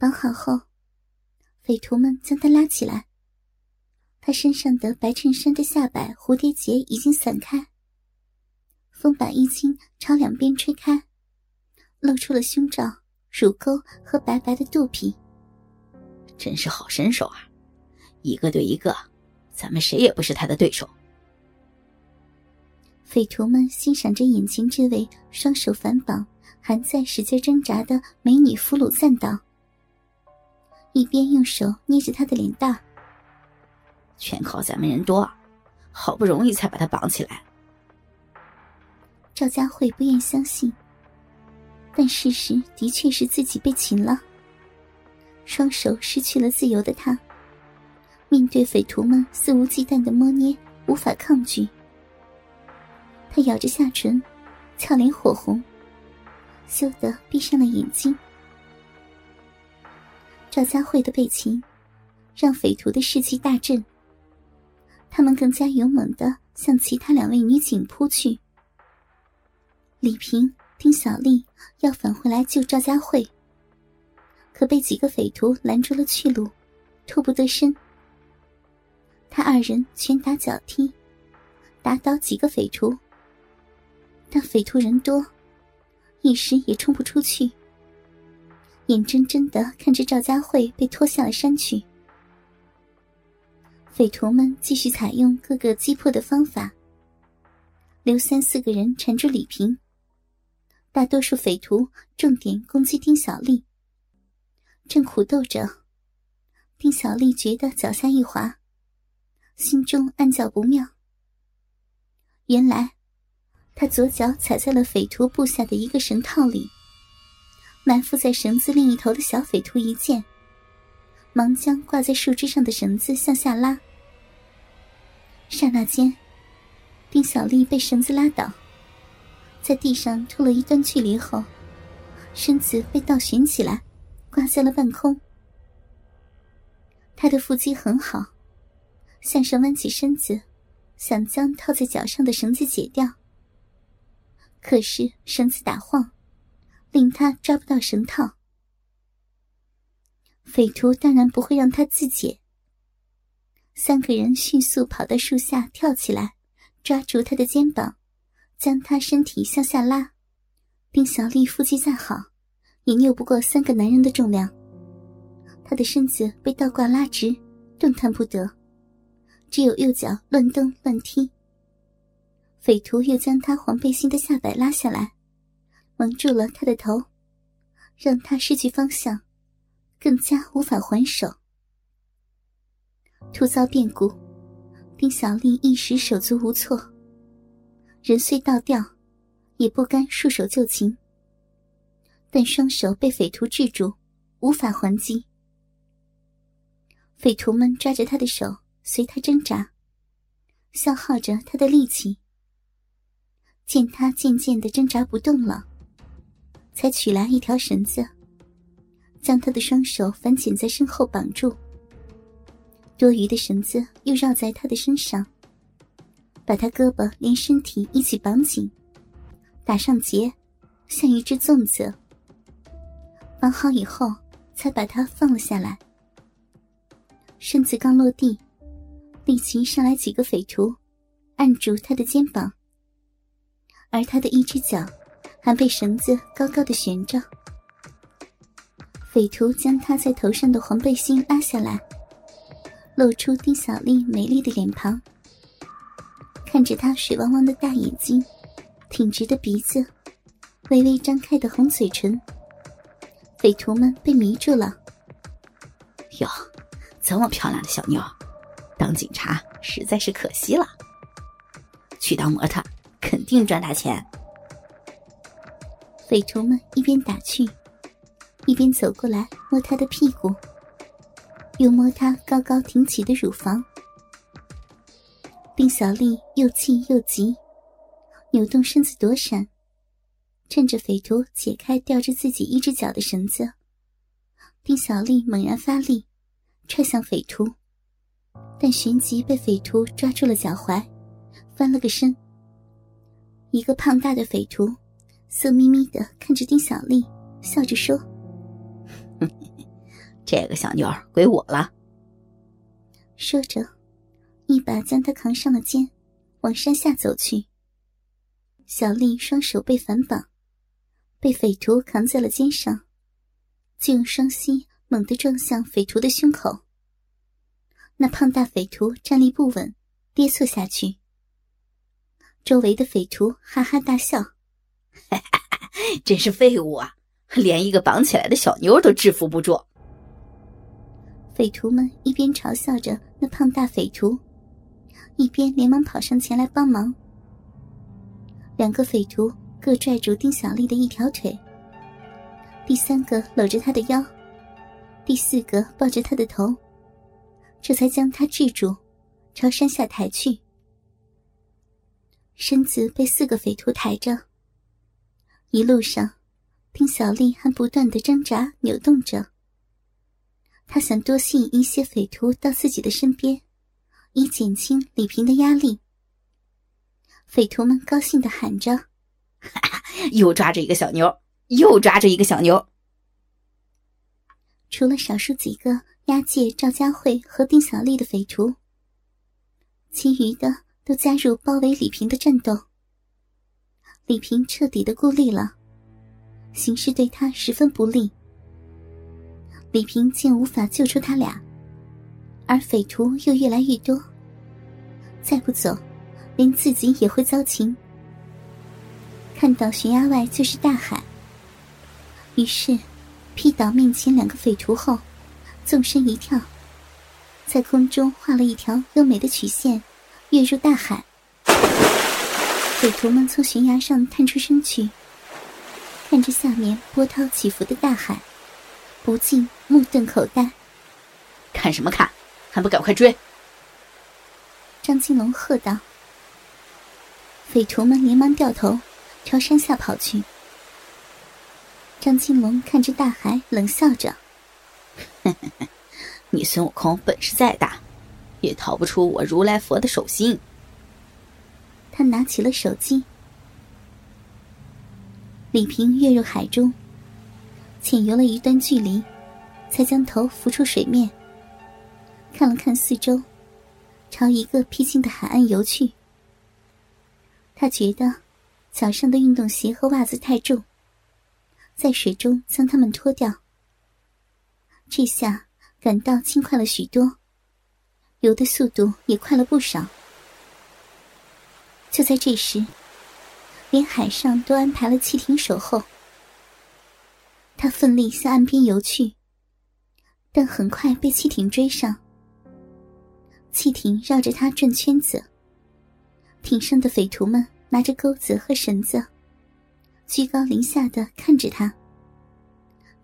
绑好后，匪徒们将他拉起来。他身上的白衬衫的下摆蝴蝶结已经散开，风把衣襟朝两边吹开，露出了胸罩、乳沟和白白的肚皮。真是好身手啊！一个对一个，咱们谁也不是他的对手。匪徒们欣赏着眼前这位双手反绑、还在使劲挣扎的美女俘虏，赞道：“一边用手捏着他的脸蛋。”全靠咱们人多，好不容易才把他绑起来。赵佳慧不愿相信，但事实的确是自己被擒了。双手失去了自由的他，面对匪徒们肆无忌惮的摸捏，无法抗拒。他咬着下唇，俏脸火红，羞得闭上了眼睛。赵佳慧的被擒，让匪徒的士气大振。他们更加勇猛的向其他两位女警扑去。李平、丁小丽要返回来救赵佳慧，可被几个匪徒拦住了去路，脱不得身。他二人拳打脚踢，打倒几个匪徒，但匪徒人多，一时也冲不出去。眼睁睁的看着赵佳慧被拖下了山去。匪徒们继续采用各个击破的方法，留三四个人缠住李平。大多数匪徒重点攻击丁小丽。正苦斗着，丁小丽觉得脚下一滑，心中暗叫不妙。原来，她左脚踩在了匪徒布下的一个绳套里，埋伏在绳子另一头的小匪徒一见，忙将挂在树枝上的绳子向下拉。刹那间，丁小丽被绳子拉倒，在地上拖了一段距离后，身子被倒悬起来，挂在了半空。她的腹肌很好，向上弯起身子，想将套在脚上的绳子解掉。可是绳子打晃，令他抓不到绳套。匪徒当然不会让他自解。三个人迅速跑到树下，跳起来，抓住他的肩膀，将他身体向下拉。丁小丽腹肌再好，也拗不过三个男人的重量。他的身子被倒挂拉直，动弹不得，只有右脚乱蹬乱踢。匪徒又将他黄背心的下摆拉下来，蒙住了他的头，让他失去方向，更加无法还手。突遭变故，丁小丽一时手足无措。人虽倒掉，也不甘束手就擒。但双手被匪徒制住，无法还击。匪徒们抓着他的手，随他挣扎，消耗着他的力气。见他渐渐的挣扎不动了，才取来一条绳子，将他的双手反剪在身后绑住。多余的绳子又绕在他的身上，把他胳膊连身体一起绑紧，打上结，像一只粽子。绑好以后，才把他放了下来。身子刚落地，立即上来几个匪徒，按住他的肩膀，而他的一只脚还被绳子高高的悬着。匪徒将他在头上的黄背心拉下来。露出丁小丽美丽的脸庞，看着她水汪汪的大眼睛，挺直的鼻子，微微张开的红嘴唇。匪徒们被迷住了。哟，这么漂亮的小妞，当警察实在是可惜了。去当模特，肯定赚大钱。匪徒们一边打趣，一边走过来摸她的屁股。又摸她高高挺起的乳房，丁小丽又气又急，扭动身子躲闪，趁着匪徒解开吊着自己一只脚的绳子，丁小丽猛然发力，踹向匪徒，但旋即被匪徒抓住了脚踝，翻了个身。一个胖大的匪徒色眯眯的看着丁小丽，笑着说：“这个小妞儿归我了。说着，一把将她扛上了肩，往山下走去。小丽双手被反绑，被匪徒扛在了肩上，就用双膝猛地撞向匪徒的胸口。那胖大匪徒站立不稳，跌坐下去。周围的匪徒哈哈大笑：“哈哈哈真是废物啊，连一个绑起来的小妞都制服不住。”匪徒们一边嘲笑着那胖大匪徒，一边连忙跑上前来帮忙。两个匪徒各拽住丁小丽的一条腿，第三个搂着她的腰，第四个抱着她的头，这才将她制住，朝山下抬去。身子被四个匪徒抬着，一路上，丁小丽还不断的挣扎扭动着。他想多吸引一些匪徒到自己的身边，以减轻李平的压力。匪徒们高兴的喊着：“哈 哈又抓着一个小妞，又抓着一个小妞！”除了少数几个押解赵佳慧和丁小丽的匪徒，其余的都加入包围李平的战斗。李平彻底的孤立了，形势对他十分不利。李平见无法救出他俩，而匪徒又越来越多，再不走。连自己也会遭情。看到悬崖外就是大海，于是劈倒面前两个匪徒后，纵身一跳，在空中画了一条优美的曲线，跃入大海。匪徒们从悬崖上探出身去，看着下面波涛起伏的大海，不禁目瞪口呆。看什么看？还不赶快追！张金龙喝道。匪徒们连忙掉头，朝山下跑去。张金龙看着大海，冷笑着：“ 你孙悟空本事再大，也逃不出我如来佛的手心。”他拿起了手机。李平跃入海中，潜游了一段距离，才将头浮出水面，看了看四周，朝一个僻静的海岸游去。他觉得脚上的运动鞋和袜子太重，在水中将它们脱掉。这下感到轻快了许多，游的速度也快了不少。就在这时，连海上都安排了汽艇守候。他奋力向岸边游去，但很快被汽艇追上。汽艇绕着他转圈子。艇上的匪徒们拿着钩子和绳子，居高临下的看着他，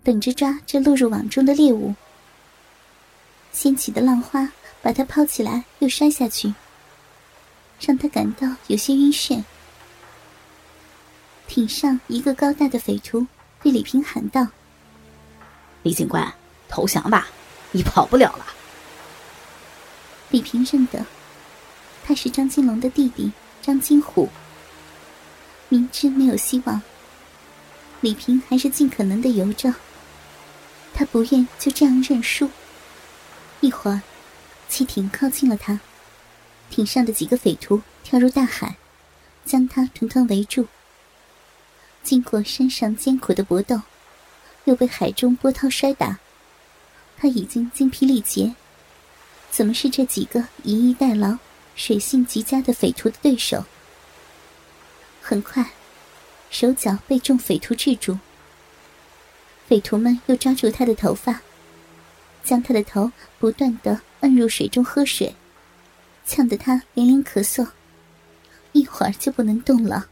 等着抓这落入网中的猎物。掀起的浪花把他抛起来又摔下去，让他感到有些晕眩。艇上一个高大的匪徒对李平喊道：“李警官，投降吧，你跑不了了。”李平认得。他是张金龙的弟弟张金虎。明知没有希望，李平还是尽可能的游着。他不愿就这样认输。一会儿，汽艇靠近了他，艇上的几个匪徒跳入大海，将他团团围住。经过山上艰苦的搏斗，又被海中波涛摔打，他已经精疲力竭，怎么是这几个以逸待劳？水性极佳的匪徒的对手，很快，手脚被众匪徒制住。匪徒们又抓住他的头发，将他的头不断的摁入水中喝水，呛得他连连咳嗽，一会儿就不能动了。